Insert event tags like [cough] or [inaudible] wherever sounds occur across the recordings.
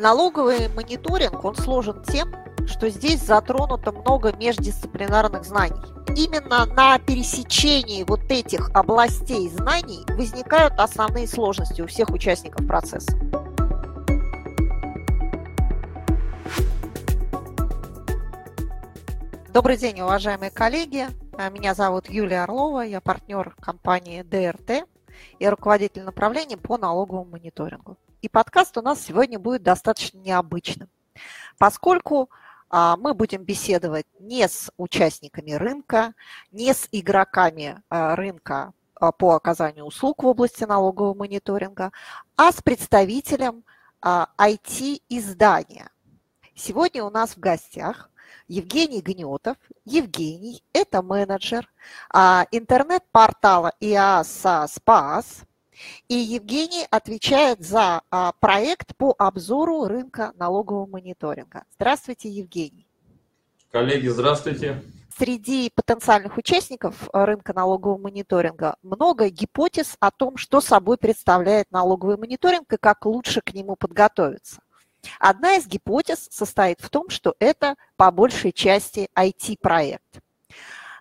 Налоговый мониторинг, он сложен тем, что здесь затронуто много междисциплинарных знаний. Именно на пересечении вот этих областей знаний возникают основные сложности у всех участников процесса. Добрый день, уважаемые коллеги. Меня зовут Юлия Орлова, я партнер компании ДРТ и руководитель направления по налоговому мониторингу. И подкаст у нас сегодня будет достаточно необычным, поскольку а, мы будем беседовать не с участниками рынка, не с игроками а, рынка а, по оказанию услуг в области налогового мониторинга, а с представителем IT-издания. Сегодня у нас в гостях Евгений Гнетов. Евгений – это менеджер интернет-портала ИАСа СПАС, и Евгений отвечает за а, проект по обзору рынка налогового мониторинга. Здравствуйте, Евгений. Коллеги, здравствуйте. Среди потенциальных участников рынка налогового мониторинга много гипотез о том, что собой представляет налоговый мониторинг и как лучше к нему подготовиться. Одна из гипотез состоит в том, что это по большей части IT-проект.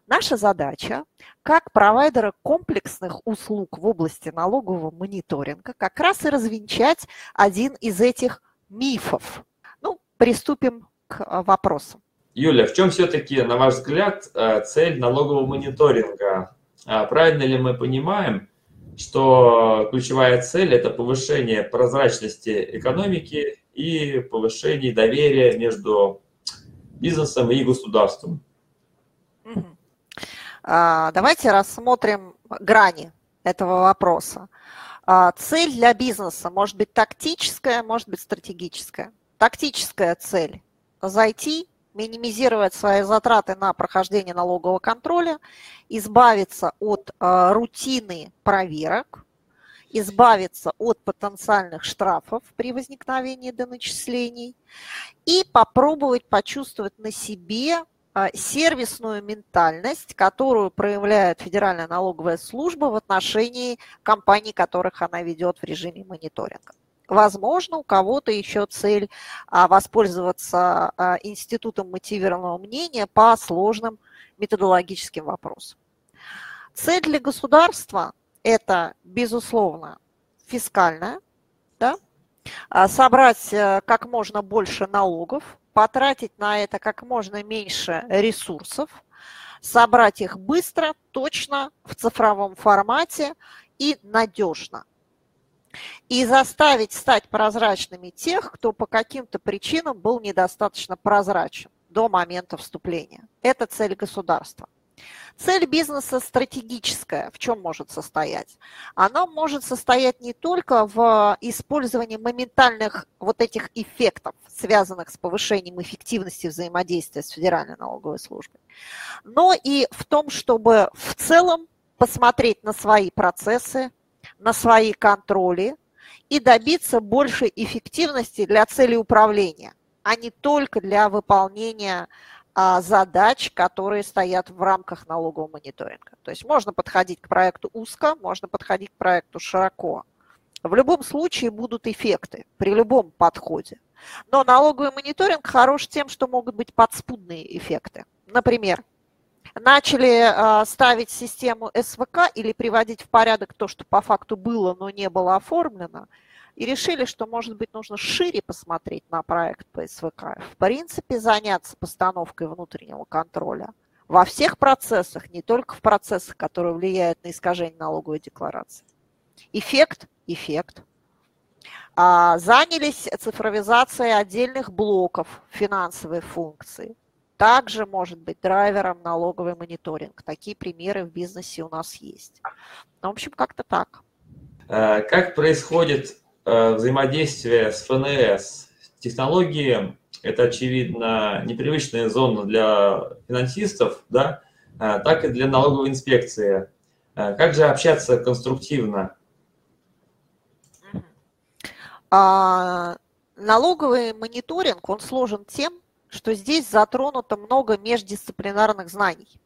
Наша задача как провайдера комплексных услуг в области налогового мониторинга как раз и развенчать один из этих мифов. Ну, приступим к а, вопросам. Юля, в чем все-таки, на ваш взгляд, э, цель налогового мониторинга? А правильно ли мы понимаем, что ключевая цель – это повышение прозрачности экономики и повышение доверия между бизнесом и государством? А, давайте рассмотрим грани этого вопроса. А, цель для бизнеса может быть тактическая, может быть стратегическая. Тактическая цель – зайти, минимизировать свои затраты на прохождение налогового контроля, избавиться от а, рутины проверок, избавиться от потенциальных штрафов при возникновении доначислений и попробовать почувствовать на себе а, сервисную ментальность, которую проявляет Федеральная налоговая служба в отношении компаний, которых она ведет в режиме мониторинга. Возможно, у кого-то еще цель а, воспользоваться а, институтом мотивированного мнения по сложным методологическим вопросам. Цель для государства – это, безусловно, фискальная, да? собрать э, как можно больше налогов, потратить на это как можно меньше ресурсов, собрать их быстро, точно, в цифровом формате и надежно. И заставить стать прозрачными тех, кто по каким-то причинам был недостаточно прозрачен до момента вступления. Это цель государства. Цель бизнеса стратегическая. В чем может состоять? Она может состоять не только в использовании моментальных вот этих эффектов, связанных с повышением эффективности взаимодействия с Федеральной налоговой службой, но и в том, чтобы в целом посмотреть на свои процессы, на свои контроли и добиться большей эффективности для цели управления, а не только для выполнения задач, которые стоят в рамках налогового мониторинга. То есть можно подходить к проекту узко, можно подходить к проекту широко. В любом случае будут эффекты при любом подходе. Но налоговый мониторинг хорош тем, что могут быть подспудные эффекты. Например, начали а, ставить систему СВК или приводить в порядок то, что по факту было, но не было оформлено – и решили, что, может быть, нужно шире посмотреть на проект по СВК. В принципе, заняться постановкой внутреннего контроля во всех процессах, не только в процессах, которые влияют на искажение налоговой декларации. Эффект – эффект. А, занялись цифровизацией отдельных блоков финансовой функции. Также может быть драйвером налоговый мониторинг. Такие примеры в бизнесе у нас есть. Ну, в общем, как-то так. Э, как происходит взаимодействие с ФНС. Технологии – это, очевидно, непривычная зона для финансистов, да, э, так и для налоговой инспекции. Э, как же общаться конструктивно? А, налоговый мониторинг, он сложен тем, что здесь затронуто много междисциплинарных знаний.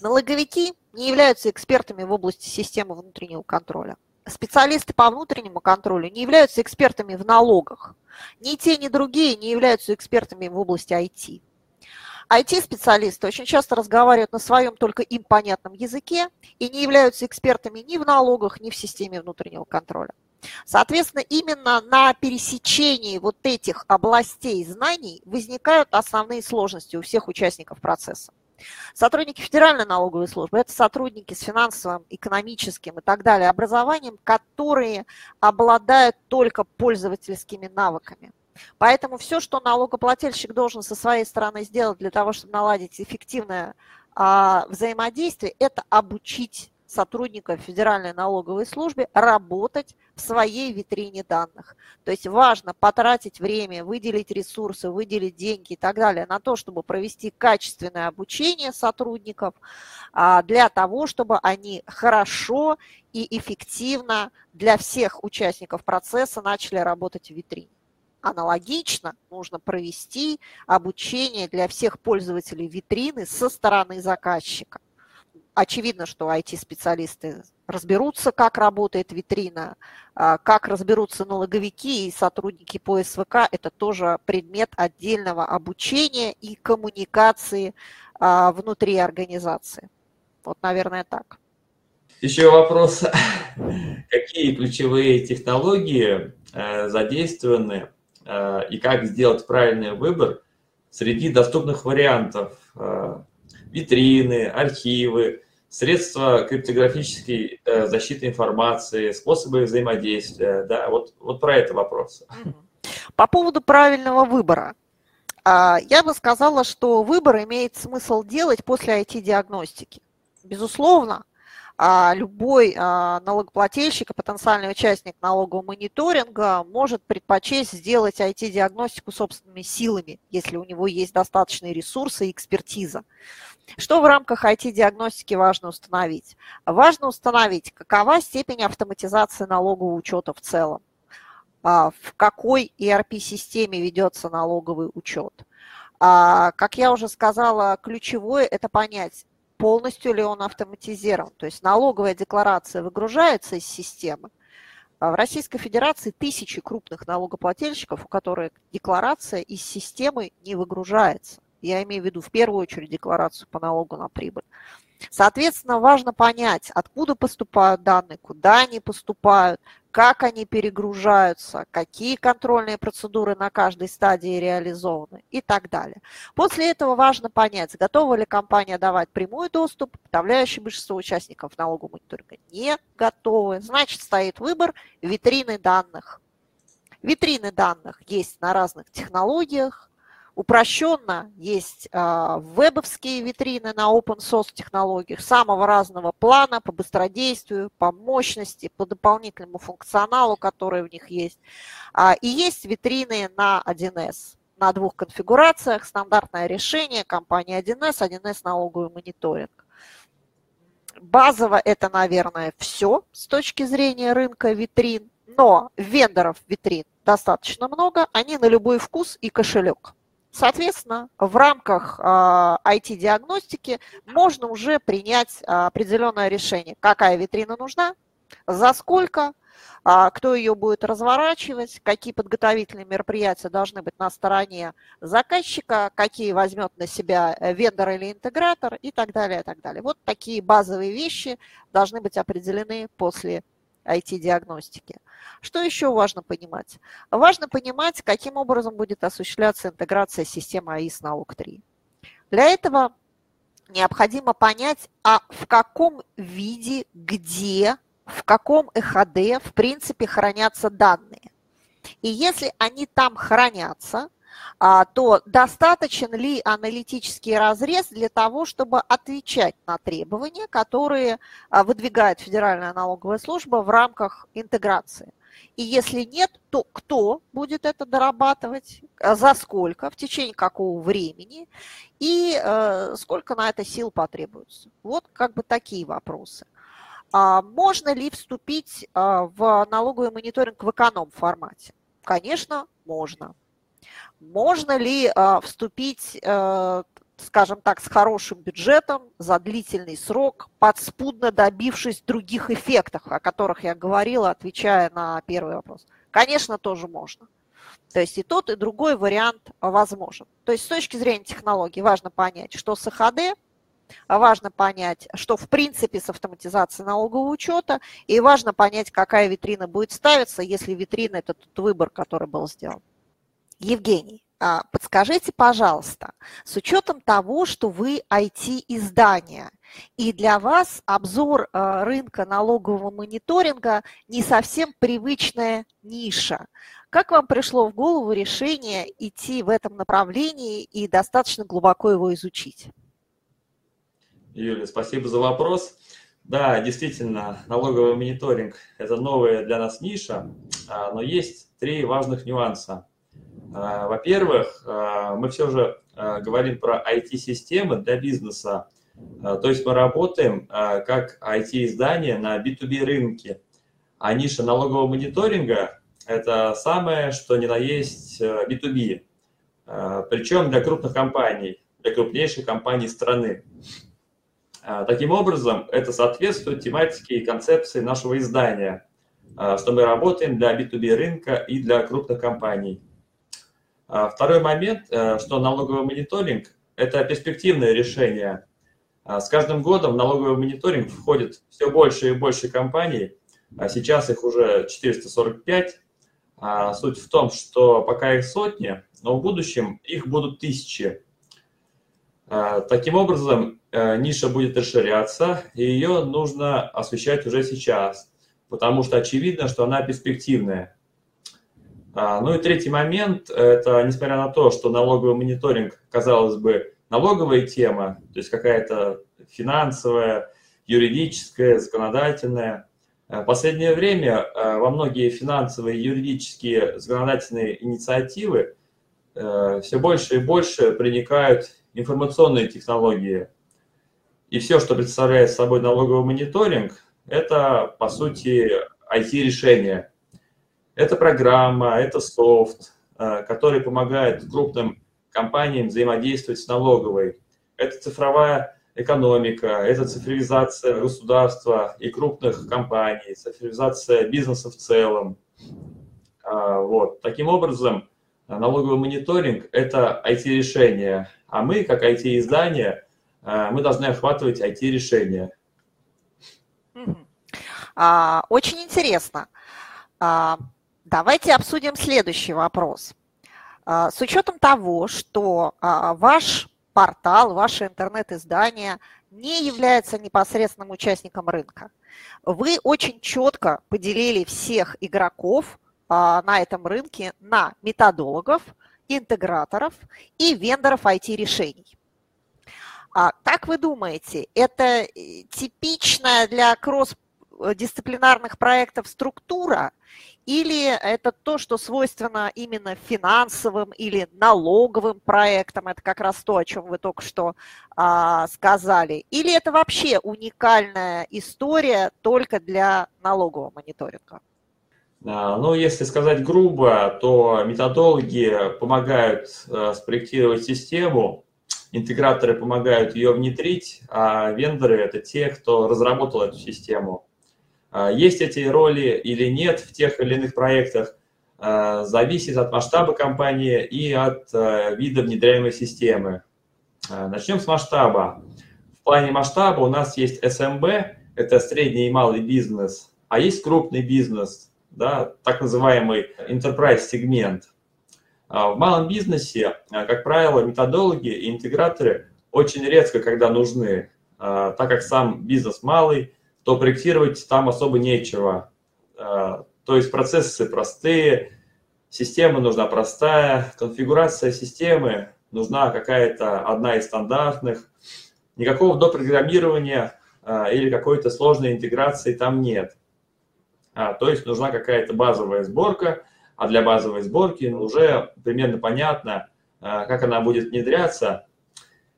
Налоговики не являются экспертами в области системы внутреннего контроля. Специалисты по внутреннему контролю не являются экспертами в налогах. Ни те, ни другие не являются экспертами в области IT. IT-специалисты очень часто разговаривают на своем только им понятном языке и не являются экспертами ни в налогах, ни в системе внутреннего контроля. Соответственно, именно на пересечении вот этих областей знаний возникают основные сложности у всех участников процесса. Сотрудники Федеральной налоговой службы – это сотрудники с финансовым, экономическим и так далее образованием, которые обладают только пользовательскими навыками. Поэтому все, что налогоплательщик должен со своей стороны сделать для того, чтобы наладить эффективное а, взаимодействие, это обучить сотрудников Федеральной налоговой службы работать в своей витрине данных. То есть важно потратить время, выделить ресурсы, выделить деньги и так далее на то, чтобы провести качественное обучение сотрудников а, для того, чтобы они хорошо и эффективно для всех участников процесса начали работать в витрине. Аналогично нужно провести обучение для всех пользователей витрины со стороны заказчика. Очевидно, что IT-специалисты разберутся, как работает витрина, а, как разберутся налоговики и сотрудники по СВК. Это тоже предмет отдельного обучения и коммуникации а, внутри организации. Вот, наверное, так. Еще вопрос. [laughs] Какие ключевые технологии э, задействованы Э, и как сделать правильный выбор среди доступных вариантов э, витрины, архивы, средства криптографической э, защиты информации, способы взаимодействия. Да, вот, вот про это вопрос. По поводу правильного выбора. А, я бы сказала, что выбор имеет смысл делать после IT-диагностики. Безусловно, любой а, налогоплательщик и потенциальный участник налогового мониторинга может предпочесть сделать IT-диагностику собственными силами, если у него есть достаточные ресурсы и экспертиза. Что в рамках IT-диагностики важно установить? Важно установить, какова степень автоматизации налогового учета в целом, а, в какой ERP-системе ведется налоговый учет. Как я уже сказала, ключевое – это понять, полностью ли он автоматизирован. То есть налоговая декларация выгружается из системы. А в Российской Федерации тысячи крупных налогоплательщиков, у которых декларация из системы не выгружается. Я имею в виду в первую очередь декларацию по налогу на прибыль. Соответственно, важно понять, откуда поступают данные, куда они поступают, как они перегружаются, какие контрольные процедуры на каждой стадии реализованы и так далее. После этого важно понять, готова ли компания давать прямой доступ, подавляющее большинство участников налогового мониторинга не готовы. Значит, стоит выбор витрины данных. Витрины данных есть на разных технологиях, Упрощенно есть а, вебовские витрины на open source технологиях самого разного плана по быстродействию, по мощности, по дополнительному функционалу, который в них есть. А, и есть витрины на 1С на двух конфигурациях. Стандартное решение компании 1С, 1С налоговый мониторинг. Базово это, наверное, все с точки зрения рынка витрин, но вендоров витрин достаточно много, они на любой вкус и кошелек. Соответственно, в рамках IT-диагностики а, можно уже принять а, определенное решение, какая витрина нужна, за сколько, а, кто ее будет разворачивать, какие подготовительные мероприятия должны быть на стороне заказчика, какие возьмет на себя вендор или интегратор и так далее, и так далее. Вот такие базовые вещи должны быть определены после IT-диагностики. Что еще важно понимать? Важно понимать, каким образом будет осуществляться интеграция системы АИС налог 3. Для этого необходимо понять, а в каком виде, где, в каком ЭХД в принципе хранятся данные. И если они там хранятся, то достаточен ли аналитический разрез для того, чтобы отвечать на требования, которые а, выдвигает Федеральная налоговая служба в рамках интеграции. И если нет, то кто будет это дорабатывать, а за сколько, в течение какого времени и э, сколько на это сил потребуется. Вот как бы такие вопросы. А можно ли вступить в налоговый мониторинг в эконом-формате? Конечно, можно. Можно ли а, вступить а, скажем так, с хорошим бюджетом, за длительный срок, подспудно добившись других эффектов, о которых я говорила, отвечая на первый вопрос. Конечно, тоже можно. То есть и тот, и другой вариант возможен. То есть с точки зрения технологий важно понять, что с ХД, важно понять, что в принципе с автоматизацией налогового учета, и важно понять, какая витрина будет ставиться, если витрина – это тот выбор, который был сделан. Евгений, а, подскажите, пожалуйста, с учетом того, что вы IT-издание, и для вас обзор а, рынка налогового мониторинга не совсем привычная ниша. Как вам пришло в голову решение идти в этом направлении и достаточно глубоко его изучить? Юлия, спасибо за вопрос. Да, действительно, налоговый мониторинг – это новая для нас ниша, а, но есть три важных нюанса – во-первых, а, мы все же а, говорим про IT-системы для бизнеса, то есть мы работаем как IT-издание на B2B рынке, а ниша налогового мониторинга – это самое, что ни на есть B2B, причем для крупных компаний, для крупнейших компаний страны. Таким образом, это соответствует тематике и концепции нашего издания, что мы работаем для B2B рынка и для крупных компаний. А второй момент, э, что налоговый мониторинг – это перспективное решение. А с каждым годом в налоговый мониторинг входит все больше и больше компаний, а сейчас их уже 445. Суть в том, что пока их сотни, но в будущем их будут тысячи. Таким образом, э, ниша будет расширяться, и ее нужно освещать уже сейчас, потому что очевидно, что она перспективная. А, ну и третий момент, это несмотря на то, что налоговый мониторинг, казалось бы, налоговая тема, то есть какая-то финансовая, юридическая, законодательная, в последнее время а, во многие финансовые, юридические, законодательные инициативы а, все больше и больше проникают информационные технологии. И все, что представляет собой налоговый мониторинг, это, по сути, IT-решение – это программа, это софт, э, который помогает крупным компаниям взаимодействовать с налоговой. Это цифровая экономика, это цифровизация государства и крупных компаний, цифровизация бизнеса в целом. А, вот. Таким образом, налоговый мониторинг – это IT-решение, а мы, как IT-издание, э, мы должны охватывать IT-решения. А, очень интересно. А, Давайте обсудим следующий вопрос. А, с учетом того, что а, ваш портал, ваше интернет-издание не является непосредственным участником рынка, вы очень четко поделили всех игроков а, на этом рынке на методологов, интеграторов и вендоров IT-решений. Как вы думаете, это э, типичная для кросс-дисциплинарных проектов структура или это то, что свойственно именно финансовым или налоговым проектам, это как раз то, о чем вы только что а, сказали, или это вообще уникальная история только для налогового мониторинга? Ну, если сказать грубо, то методологи помогают э, спроектировать систему, интеграторы помогают ее внедрить, а вендоры – это те, кто разработал эту систему. А, есть эти роли или нет в тех или иных проектах, а, зависит от масштаба компании и от а, вида внедряемой системы. Начнем с масштаба. В плане масштаба у нас есть SMB, это средний и малый бизнес, а есть крупный бизнес, да, так называемый enterprise сегмент. В малом бизнесе, как правило, методологи и интеграторы очень редко когда нужны, так как сам бизнес малый, то проектировать там особо нечего. А, то есть процессы простые, система нужна простая, конфигурация системы нужна какая-то одна из стандартных. Никакого допрограммирования а, или какой-то сложной интеграции там нет. А, то есть нужна какая-то базовая сборка, а для базовой сборки уже примерно понятно, как она будет внедряться.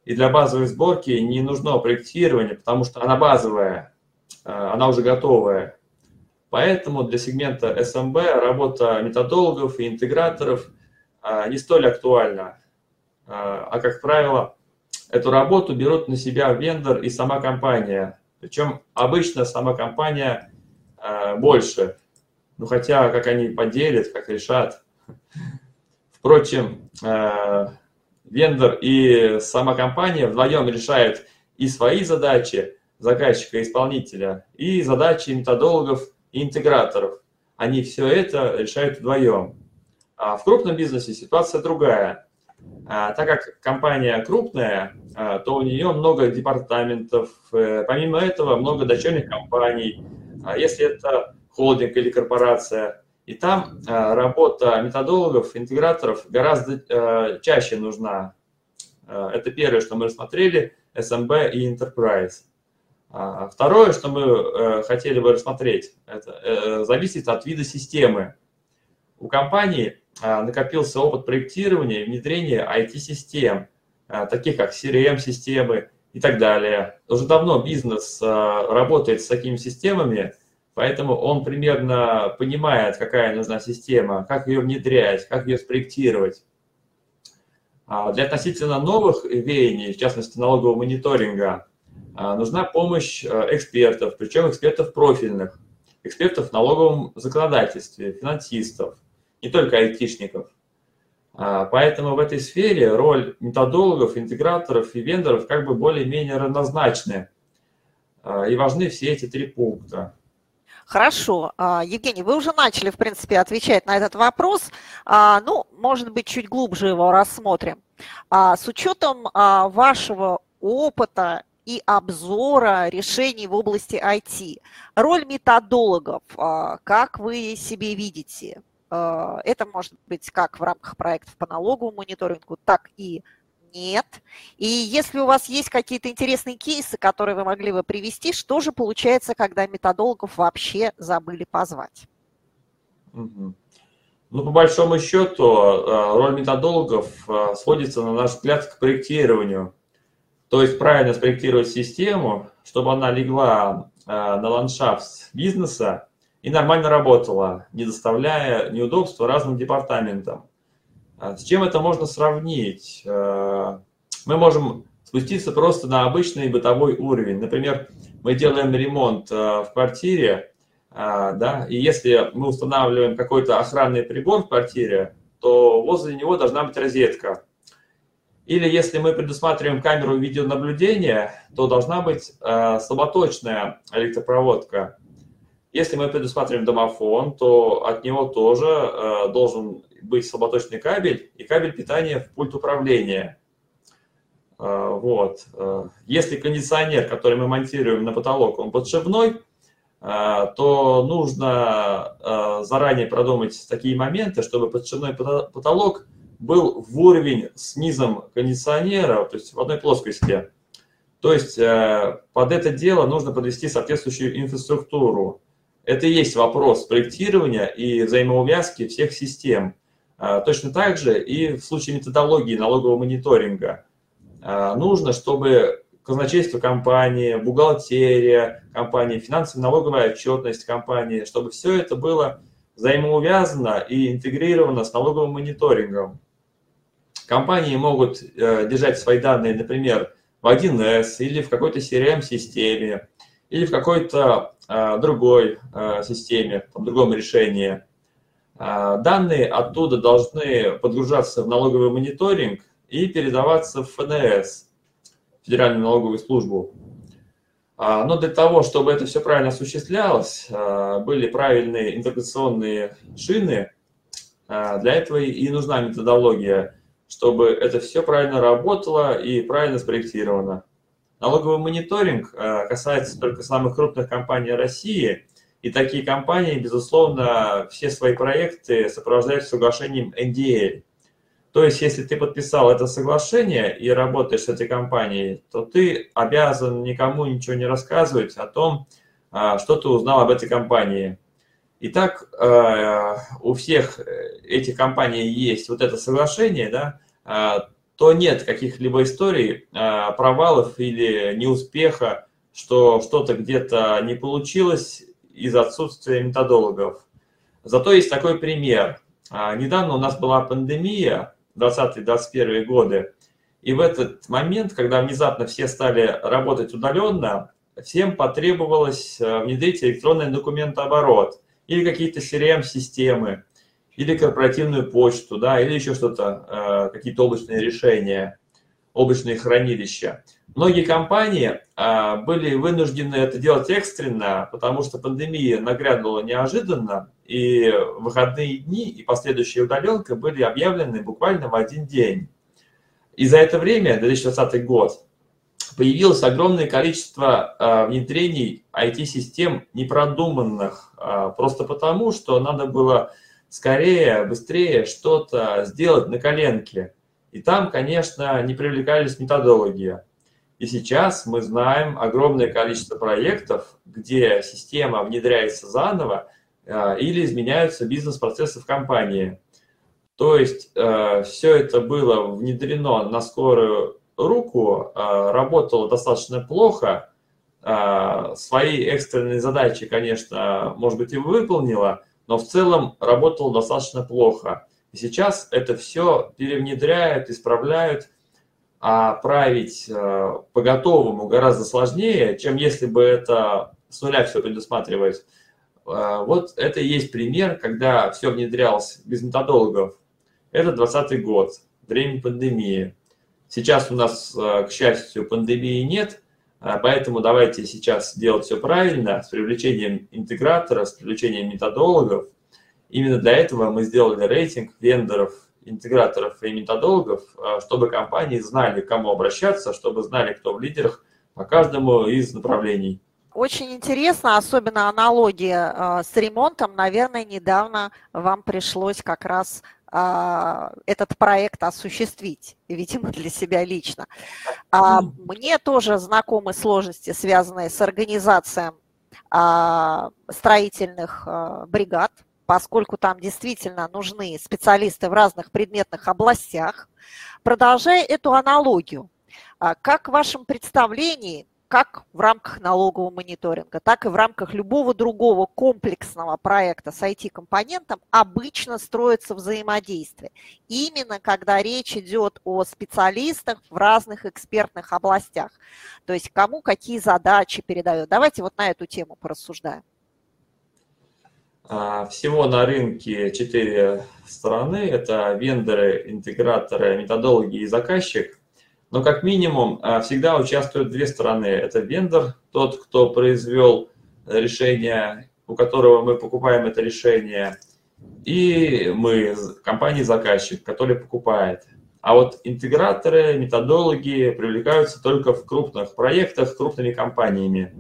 И для базовой сборки не нужно проектирование, потому что она базовая. Э, она уже готовая. Поэтому для сегмента SMB работа методологов и интеграторов э, не столь актуальна. Э, а, как правило, эту работу берут на себя вендор и сама компания. Причем обычно сама компания больше. Ну хотя, как они поделят, как решат. Впрочем, вендор и сама компания вдвоем решают и свои задачи заказчика-исполнителя, и задачи методологов и интеграторов. Они все это решают вдвоем. А в крупном бизнесе ситуация другая. А, так как компания крупная, а, то у нее много департаментов, э, помимо этого много дочерних компаний. А если это холдинг или корпорация, и там работа методологов, интеграторов гораздо чаще нужна. Это первое, что мы рассмотрели, SMB и Enterprise. Второе, что мы э, хотели бы рассмотреть, это э, зависит от вида системы. У компании а, накопился опыт проектирования и внедрения IT-систем, а, таких как CRM-системы и так далее. Уже давно бизнес а, работает с такими системами, поэтому он примерно понимает, какая нужна система, как ее внедрять, как ее спроектировать. Для относительно новых веяний, в частности налогового мониторинга, нужна помощь экспертов, причем экспертов профильных, экспертов в налоговом законодательстве, финансистов – не только айтишников. А, поэтому в этой сфере роль методологов, интеграторов и вендоров как бы более-менее равнозначны. А, и важны все эти три пункта. Хорошо. А, Евгений, вы уже начали, в принципе, отвечать на этот вопрос. Ну, может быть, чуть глубже его рассмотрим. С учетом вашего опыта и обзора решений в области IT, роль методологов, как вы себе видите? Э, это может быть как в рамках проектов по налоговому мониторингу, так и нет. И если у вас есть какие-то интересные кейсы, которые вы могли бы привести, что же получается, когда методологов вообще забыли позвать? Ну, по большому счету, э, роль методологов сводится, на наш взгляд, к проектированию. То есть правильно спроектировать систему, чтобы она легла на ландшафт бизнеса, и нормально работала, не доставляя неудобства разным департаментам. А с чем это можно сравнить? Э, мы можем спуститься просто на обычный бытовой уровень. Например, мы делаем ремонт э, в квартире, э, да, и если мы устанавливаем какой-то охранный прибор в квартире, то возле него должна быть розетка. Или если мы предусматриваем камеру видеонаблюдения, то должна быть слаботочная электропроводка. Если мы предусматриваем домофон, то от него тоже э, должен быть слаботочный кабель и кабель питания в пульт управления. Э, вот. Э, если кондиционер, который мы монтируем на потолок, он подшивной, э, то нужно э, заранее продумать такие моменты, чтобы подшивной потолок был в уровень с низом кондиционера, то есть в одной плоскости. То есть э, под это дело нужно подвести соответствующую инфраструктуру. Это и есть вопрос проектирования и взаимоувязки всех систем. А, точно так же и в случае методологии налогового мониторинга. А, нужно, чтобы казначейство компании, бухгалтерия компании, финансово-налоговая отчетность компании, чтобы все это было взаимоувязано и интегрировано с налоговым мониторингом. Компании могут э, держать свои данные, например, в 1С или в какой-то CRM-системе, или в какой-то э, другой э, системе, в другом решении. Данные оттуда должны подгружаться в налоговый мониторинг и передаваться в ФНС, Федеральную налоговую службу. Но для того, чтобы это все правильно осуществлялось, были правильные интеграционные шины, для этого и нужна методология, чтобы это все правильно работало и правильно спроектировано. Налоговый мониторинг э, касается только самых крупных компаний России, и такие компании, безусловно, все свои проекты сопровождают соглашением NDA. То есть, если ты подписал это соглашение и работаешь с этой компанией, то ты обязан никому ничего не рассказывать о том, э, что ты узнал об этой компании. Итак, э, у всех этих компаний есть вот это соглашение, да, то нет каких-либо историй а, провалов или неуспеха, что что-то где-то не получилось из-за отсутствия методологов. Зато есть такой пример. А, недавно у нас была пандемия, 20-21 годы, И в этот момент, когда внезапно все стали работать удаленно, всем потребовалось э, внедрить электронный документооборот или какие-то CRM-системы, или корпоративную почту, да, или еще что-то, э, какие-то облачные решения, облачные хранилища. Многие компании э, были вынуждены это делать экстренно, потому что пандемия нагрянула неожиданно, и выходные дни и последующая удаленка были объявлены буквально в один день. И за это время, 2020 год, появилось огромное количество э, внедрений IT-систем непродуманных, э, просто потому, что надо было скорее, быстрее что-то сделать на коленке. И там, конечно, не привлекались методологи. И сейчас мы знаем огромное количество проектов, где система внедряется заново э, или изменяются бизнес-процессы в компании. То есть все это было внедрено на скорую руку, э, работало достаточно плохо, свои экстренные задачи, конечно, может быть, и выполнила, но в целом работало достаточно плохо. И сейчас это все перевнедряют, исправляют, а править э, по готовому гораздо сложнее, чем если бы это с нуля все предусматривать. Вот это и есть пример, когда все внедрялось без методологов. Это 2020 год, время пандемии. Сейчас у нас, э, к счастью, пандемии нет, Поэтому давайте сейчас делать все правильно, с привлечением интегратора, с привлечением методологов. Именно для этого мы сделали рейтинг вендоров, интеграторов и методологов, чтобы компании знали, к кому обращаться, чтобы знали, кто в лидерах по каждому из направлений. Очень интересно, особенно аналогия с ремонтом. Наверное, недавно вам пришлось как раз а, этот проект осуществить, видимо, для себя лично. А, мне тоже знакомы сложности, связанные с организацией а, строительных бригад, поскольку там действительно нужны специалисты в разных предметных областях. Продолжая эту аналогию, как в вашем представлении как в рамках налогового мониторинга, так и в рамках любого другого комплексного проекта с IT-компонентом обычно строится взаимодействие. Именно когда речь идет о специалистах в разных экспертных областях. То есть кому какие задачи передают. Давайте вот на эту тему порассуждаем. А, всего на рынке четыре стороны. Это вендоры, интеграторы, методологи и заказчик. Но как минимум а, всегда участвуют две стороны. Это вендор, тот, кто произвел решение, у которого мы покупаем это решение, и мы, компания-заказчик, который покупает. А вот интеграторы, методологи привлекаются только в крупных проектах, крупными компаниями.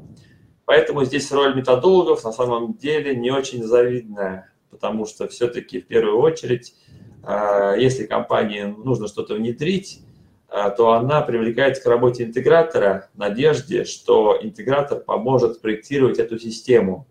Поэтому здесь роль методологов на самом деле не очень завидная, потому что все-таки в первую очередь, а, если компании нужно что-то внедрить, то она привлекается к работе интегратора в надежде, что интегратор поможет проектировать эту систему.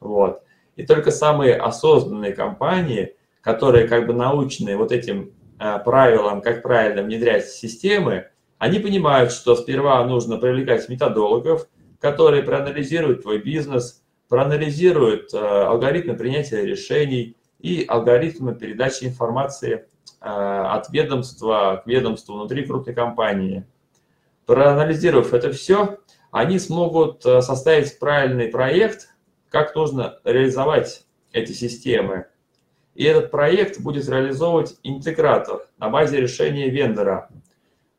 Вот. И только самые осознанные компании, которые как бы научены вот этим а, правилам, как правильно внедрять системы, они понимают, что сперва нужно привлекать методологов, которые проанализируют твой бизнес, проанализируют а, алгоритмы принятия решений и алгоритмы передачи информации от ведомства к ведомству внутри крупной компании. Проанализировав это все, они смогут э, составить правильный проект, как нужно реализовать эти системы. И этот проект будет реализовывать интегратор на базе решения вендора.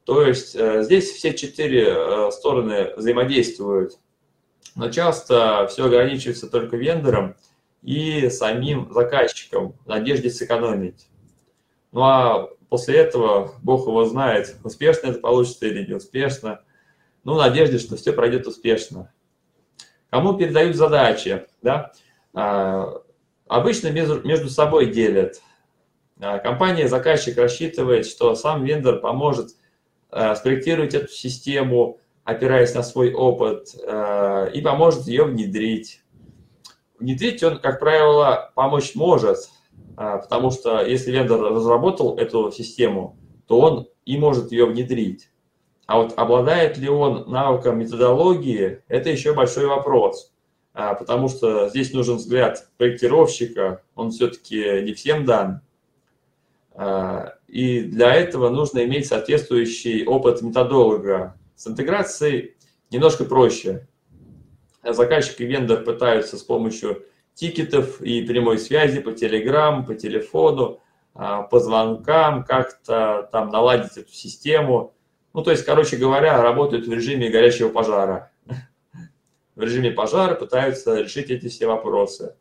То есть э, здесь все четыре стороны взаимодействуют, но часто все ограничивается только вендором и самим заказчиком в надежде сэкономить. Ну а после этого Бог его знает, успешно это получится или не успешно. Ну, в надежде, что все пройдет успешно. Кому передают задачи, да? А, обычно между, собой делят. А, компания, заказчик рассчитывает, что сам вендор поможет а, спроектировать эту систему, опираясь на свой опыт, а, и поможет ее внедрить. Внедрить он, как правило, помочь может, потому что если вендор разработал эту систему, то он и может ее внедрить. А вот обладает ли он навыком методологии, это еще большой вопрос. А, потому что здесь нужен взгляд проектировщика, он все-таки не всем дан. А, и для этого нужно иметь соответствующий опыт методолога. С интеграцией немножко проще. Заказчик и вендор пытаются с помощью тикетов и прямой связи по телеграм, по телефону, а, по звонкам как-то там наладить эту систему. Ну, то есть, короче говоря, работают в режиме горящего пожара. В режиме пожара пытаются решить эти все вопросы.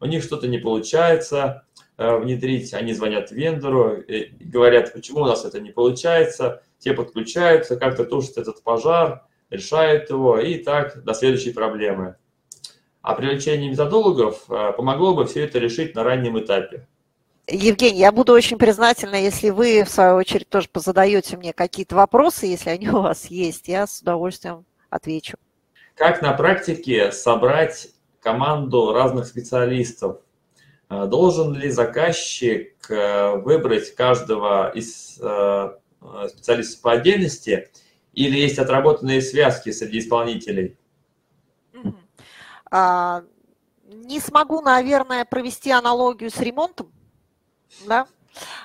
У них что-то не получается э, внедрить, они звонят вендору и говорят, почему у нас это не получается. Те подключаются, как-то тушат этот пожар, решают его, и так до следующей проблемы. А привлечение методологов э, помогло бы все это решить на раннем этапе. Евгений, я буду очень признательна, если вы, в свою очередь, тоже позадаете мне какие-то вопросы, если они у вас есть, я с удовольствием отвечу. Как на практике собрать команду разных специалистов? Э, должен ли заказчик э, выбрать каждого из специалистов по отдельности, или есть отработанные связки среди исполнителей? А, не смогу, наверное, провести аналогию с ремонтом, да?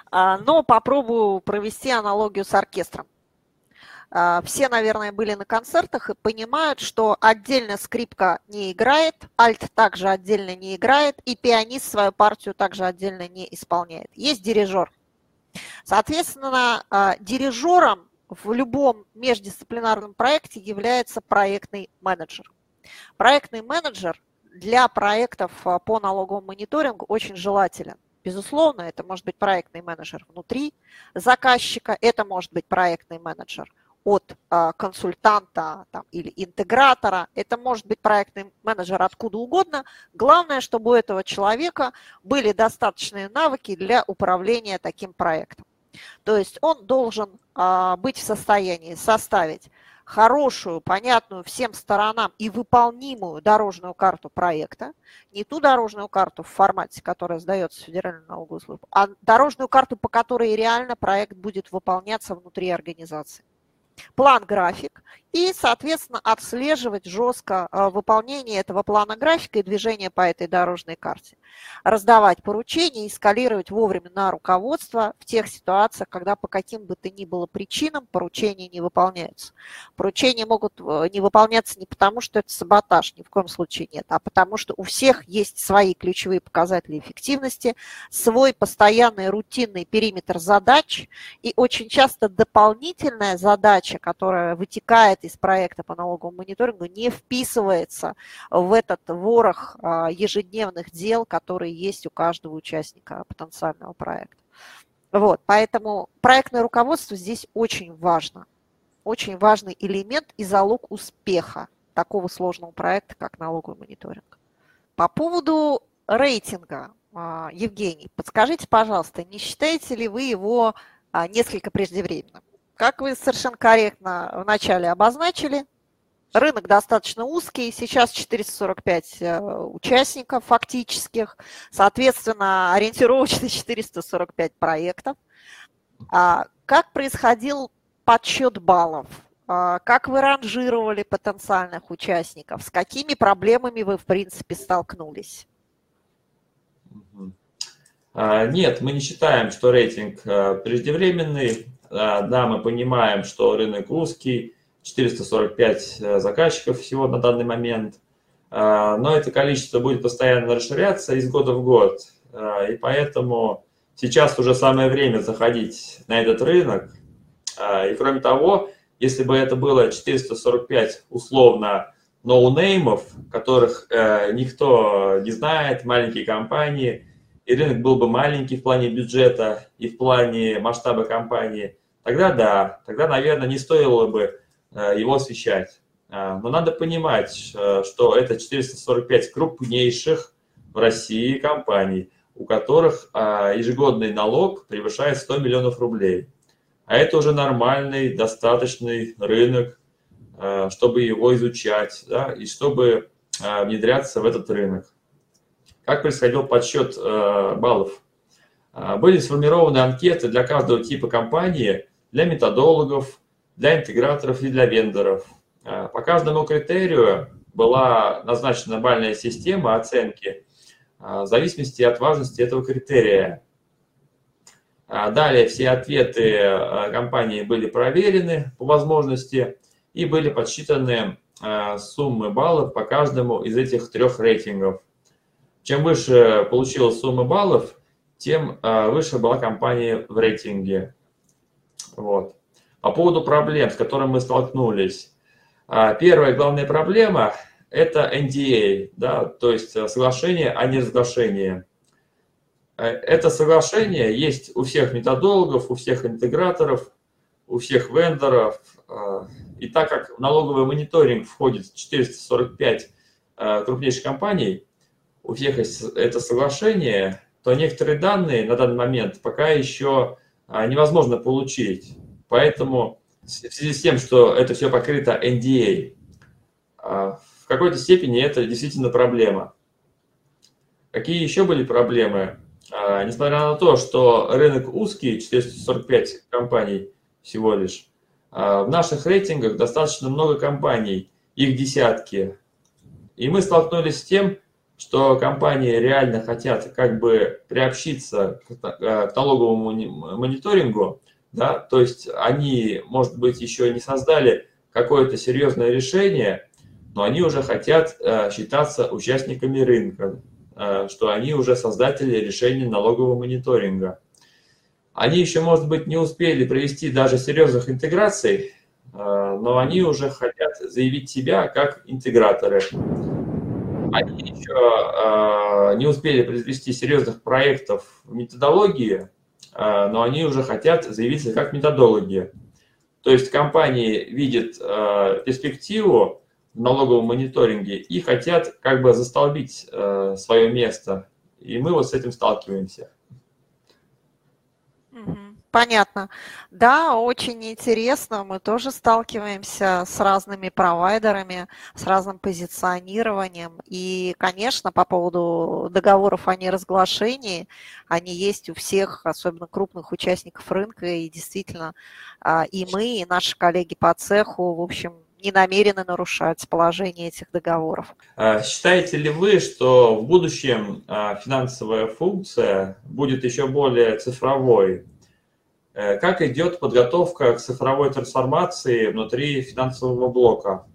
А, но попробую провести аналогию с оркестром. А, все, наверное, были на концертах и понимают, что отдельно скрипка не играет, альт также отдельно не играет, и пианист свою партию также отдельно не исполняет. Есть дирижер. Соответственно, дирижером в любом междисциплинарном проекте является проектный менеджер. Проектный менеджер для проектов а, по налоговому мониторингу очень желателен. Безусловно, это может быть проектный менеджер внутри заказчика, это может быть проектный менеджер от а, консультанта там, или интегратора, это может быть проектный менеджер откуда угодно. Главное, чтобы у этого человека были достаточные навыки для управления таким проектом. То есть он должен а, быть в состоянии составить хорошую, понятную всем сторонам и выполнимую дорожную карту проекта, не ту дорожную карту в формате, которая сдается Федеральному налоговую службу, а дорожную карту, по которой реально проект будет выполняться внутри организации. План-график и, соответственно, отслеживать жестко э, выполнение этого плана-графика и движение по этой дорожной карте. Раздавать поручения и скалировать вовремя на руководство в тех ситуациях, когда по каким бы то ни было причинам поручения не выполняются. Поручения могут э, не выполняться не потому, что это саботаж, ни в коем случае нет, а потому что у всех есть свои ключевые показатели эффективности, свой постоянный рутинный периметр задач и очень часто дополнительная задача, которая вытекает из проекта по налоговому мониторингу не вписывается в этот ворох а, ежедневных дел, которые есть у каждого участника потенциального проекта. Вот, поэтому проектное руководство здесь очень важно. Очень важный элемент и залог успеха такого сложного проекта, как налоговый мониторинг. По поводу рейтинга, а, Евгений, подскажите, пожалуйста, не считаете ли вы его а, несколько преждевременным? Как вы совершенно корректно вначале обозначили, рынок достаточно узкий, сейчас 445 э, участников фактических, соответственно, ориентировочно [laughs] 445 проектов. А как происходил подсчет баллов? А как вы ранжировали потенциальных участников? С какими проблемами вы, в принципе, столкнулись? А, нет, мы не считаем, что рейтинг э, преждевременный. Да, мы понимаем, что рынок узкий, 445 э, заказчиков всего на данный момент, э, но это количество будет постоянно расширяться из года в год, э, и поэтому сейчас уже самое время заходить на этот рынок. И кроме того, если бы это было 445 условно ноунеймов, которых никто не знает, маленькие компании, и рынок был бы маленький в плане бюджета и в плане масштаба компании, тогда да, тогда, наверное, не стоило бы э, его освещать. Э, но надо понимать, э, что это 445 крупнейших в России компаний, у которых ежегодный налог превышает 100 миллионов рублей. А это уже нормальный, достаточный рынок, чтобы его изучать да, и чтобы внедряться в этот рынок. Как происходил подсчет э, баллов? Э, были сформированы анкеты для каждого типа компании, для методологов, для интеграторов и для вендоров. Э, по каждому критерию была назначена бальная система оценки в зависимости от важности этого критерия. Далее все ответы компании были проверены по возможности и были подсчитаны суммы баллов по каждому из этих трех рейтингов. Чем выше получилась сумма баллов, тем выше была компания в рейтинге. Вот. По поводу проблем, с которыми мы столкнулись. Первая главная проблема – это NDA, да, то есть соглашение о неразглашении. Э, это соглашение есть у всех методологов, у всех интеграторов, у всех вендоров. Э, и так как в налоговый мониторинг входит 445 э, крупнейших компаний, у всех есть это соглашение, то некоторые данные на данный момент пока еще невозможно получить. Поэтому в связи с тем, что это все покрыто NDA, в какой-то степени это действительно проблема. Какие еще были проблемы? А, несмотря на то, что рынок узкий, 445 компаний всего лишь, а, в наших рейтингах достаточно много компаний, их десятки. И мы столкнулись с тем, что компании реально хотят как бы приобщиться к а, налоговому мониторингу, да, то есть они, может быть, еще не создали какое-то серьезное решение, но они уже хотят считаться участниками рынка. Э, что они уже создатели решений налогового мониторинга. Они еще, может быть, не успели провести даже серьезных интеграций, э, но они уже хотят заявить себя как интеграторы. Они еще э, не успели произвести серьезных проектов в методологии, но они уже хотят заявиться как методологи. То есть компании видят перспективу в налоговом мониторинге и хотят как бы застолбить свое место. И мы вот с этим сталкиваемся. Понятно. Да, очень интересно. Мы тоже сталкиваемся с разными провайдерами, с разным позиционированием. И, конечно, по поводу договоров о неразглашении, они есть у всех, особенно крупных участников рынка. И действительно, а, и мы, и наши коллеги по цеху, в общем, не намерены нарушать положение этих договоров. А считаете ли вы, что в будущем а, финансовая функция будет еще более цифровой? Э, как идет подготовка к цифровой трансформации внутри финансового блока?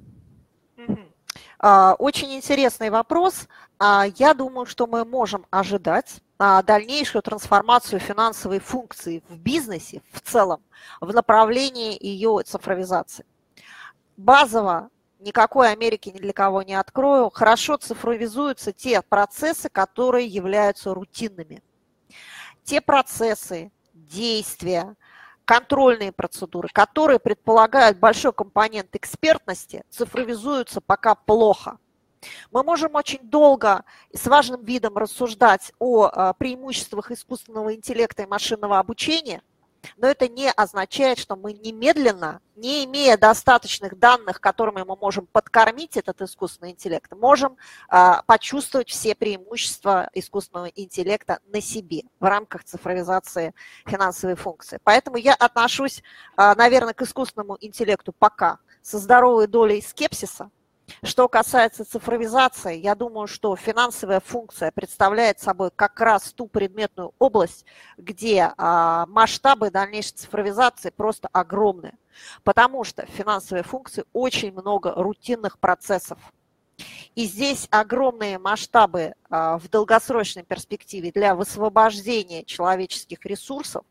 А, очень интересный вопрос. Я думаю, что мы можем ожидать дальнейшую трансформацию финансовой функции в бизнесе в целом в направлении ее цифровизации базово никакой Америки ни для кого не открою, хорошо цифровизуются те процессы, которые являются рутинными. Те процессы, действия, контрольные процедуры, которые предполагают большой компонент экспертности, цифровизуются пока плохо. Мы можем очень долго и с важным видом рассуждать о а, преимуществах искусственного интеллекта и машинного обучения – но это не означает, что мы немедленно, не имея достаточных данных, которыми мы можем подкормить этот искусственный интеллект, можем а, почувствовать все преимущества искусственного интеллекта на себе в рамках цифровизации финансовой функции. Поэтому я отношусь, а, наверное, к искусственному интеллекту пока со здоровой долей скепсиса, что касается цифровизации, я думаю, что финансовая функция представляет собой как раз ту предметную область, где а, масштабы дальнейшей цифровизации просто огромные, потому что в финансовой функции очень много рутинных процессов. И здесь огромные масштабы а, в долгосрочной перспективе для высвобождения человеческих ресурсов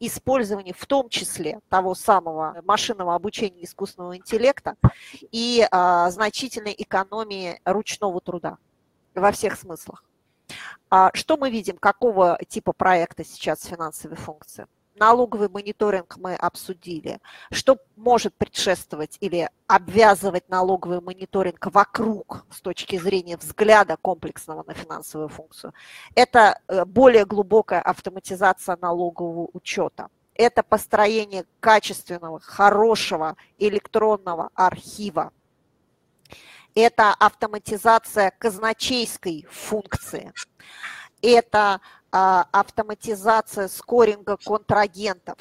использовании в том числе того самого машинного обучения искусственного интеллекта и а, значительной экономии ручного труда во всех смыслах. А что мы видим, какого типа проекта сейчас финансовые функции? Налоговый мониторинг мы обсудили. Что может предшествовать или обвязывать налоговый мониторинг вокруг с точки зрения взгляда комплексного на финансовую функцию? Это э, более глубокая автоматизация налогового учета. Это построение качественного, хорошего электронного архива. Это автоматизация казначейской функции. Это автоматизация скоринга контрагентов.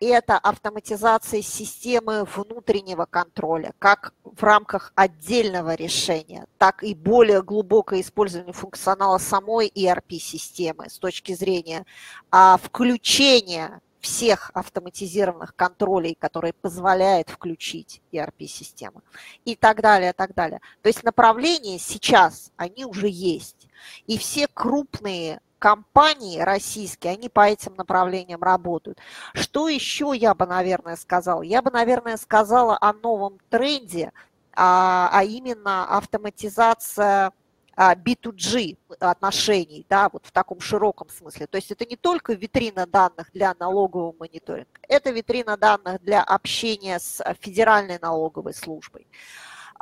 это автоматизация системы внутреннего контроля, как в рамках отдельного решения, так и более глубокое использование функционала самой ERP-системы с точки зрения а, включения всех автоматизированных контролей, которые позволяют включить ERP-систему и так далее, так далее. То есть направления сейчас, они уже есть. И все крупные компании российские, они по этим направлениям работают. Что еще я бы, наверное, сказала? Я бы, наверное, сказала о новом тренде, а, а именно автоматизация B2G а, отношений, да, вот в таком широком смысле. То есть это не только витрина данных для налогового мониторинга, это витрина данных для общения с Федеральной налоговой службой.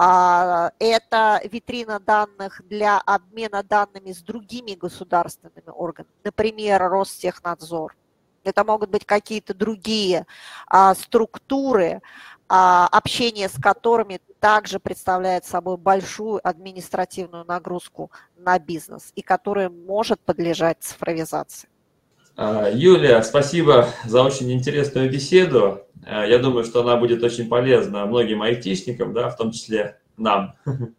А, это витрина данных для обмена данными с другими государственными органами, например, Ростехнадзор. Это могут быть какие-то другие а, структуры, общение с которыми также представляет собой большую административную нагрузку на бизнес и которая может подлежать цифровизации. А, Юлия, спасибо за очень интересную беседу. А, я думаю, что она будет очень полезна многим айтишникам, да, в том числе нам. [laughs]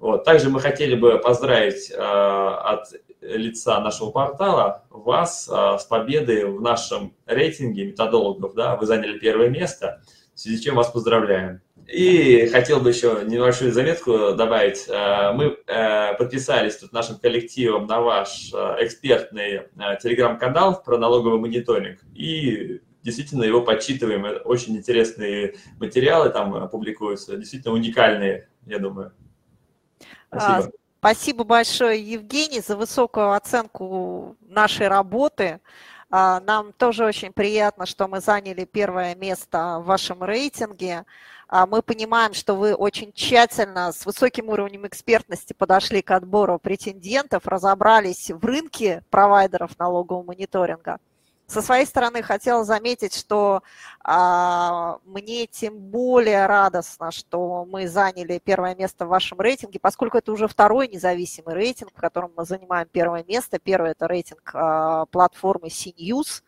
Вот. Также мы хотели бы поздравить э, от лица нашего портала вас с победой в нашем рейтинге методологов. Да? Вы заняли первое место, в связи с чем вас поздравляем. И хотел бы еще небольшую заметку добавить. Э, мы э, подписались тут нашим коллективом на ваш э, экспертный телеграм-канал про налоговый мониторинг. И действительно его подсчитываем. Очень интересные материалы там публикуются, действительно уникальные, я думаю. Спасибо. Спасибо большое, Евгений, за высокую оценку нашей работы. А, нам тоже очень приятно, что мы заняли первое место в вашем рейтинге. А, мы понимаем, что вы очень тщательно, с высоким уровнем экспертности подошли к отбору претендентов, разобрались в рынке провайдеров налогового мониторинга. Со своей стороны хотела заметить, что а, мне тем более радостно, что мы заняли первое место в вашем рейтинге, поскольку это уже второй независимый рейтинг, в котором мы занимаем первое место. Первый – это рейтинг а, платформы CNews,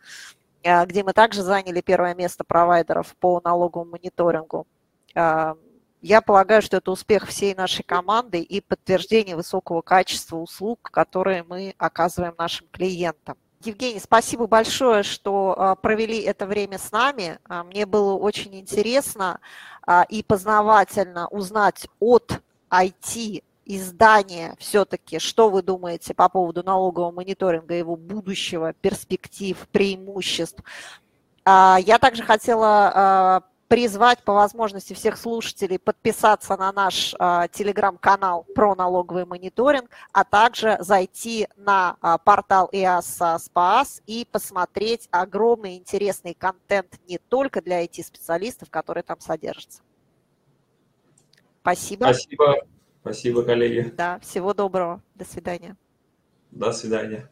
а, где мы также заняли первое место провайдеров по налоговому мониторингу. Я полагаю, что это успех всей нашей команды и подтверждение высокого качества услуг, которые мы оказываем нашим клиентам. Евгений, спасибо большое, что провели это время с нами. Мне было очень интересно и познавательно узнать от IT издания все-таки, что вы думаете по поводу налогового мониторинга, его будущего, перспектив, преимуществ. Я также хотела призвать по возможности всех слушателей подписаться на наш а, телеграм-канал про налоговый мониторинг, а также зайти на а, портал EASA SPAS и посмотреть огромный интересный контент не только для IT-специалистов, который там содержится. Спасибо. Спасибо. Спасибо, коллеги. Да, всего доброго. До свидания. До свидания.